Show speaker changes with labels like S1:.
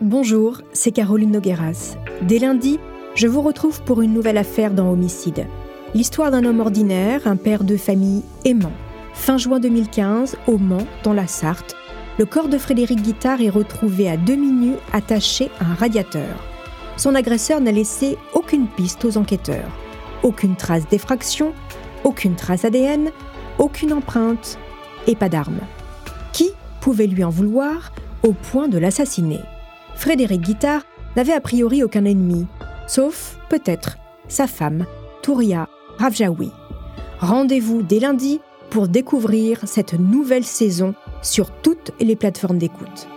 S1: Bonjour, c'est Caroline Nogueras. Dès lundi, je vous retrouve pour une nouvelle affaire dans Homicide. L'histoire d'un homme ordinaire, un père de famille aimant. Fin juin 2015, au Mans, dans la Sarthe, le corps de Frédéric Guittard est retrouvé à demi nu attaché à un radiateur. Son agresseur n'a laissé aucune piste aux enquêteurs. Aucune trace d'effraction, aucune trace ADN, aucune empreinte et pas d'arme. Qui pouvait lui en vouloir au point de l'assassiner? Frédéric Guittard n'avait a priori aucun ennemi, sauf peut-être sa femme, Touria Ravjaoui. Rendez-vous dès lundi pour découvrir cette nouvelle saison sur toutes les plateformes d'écoute.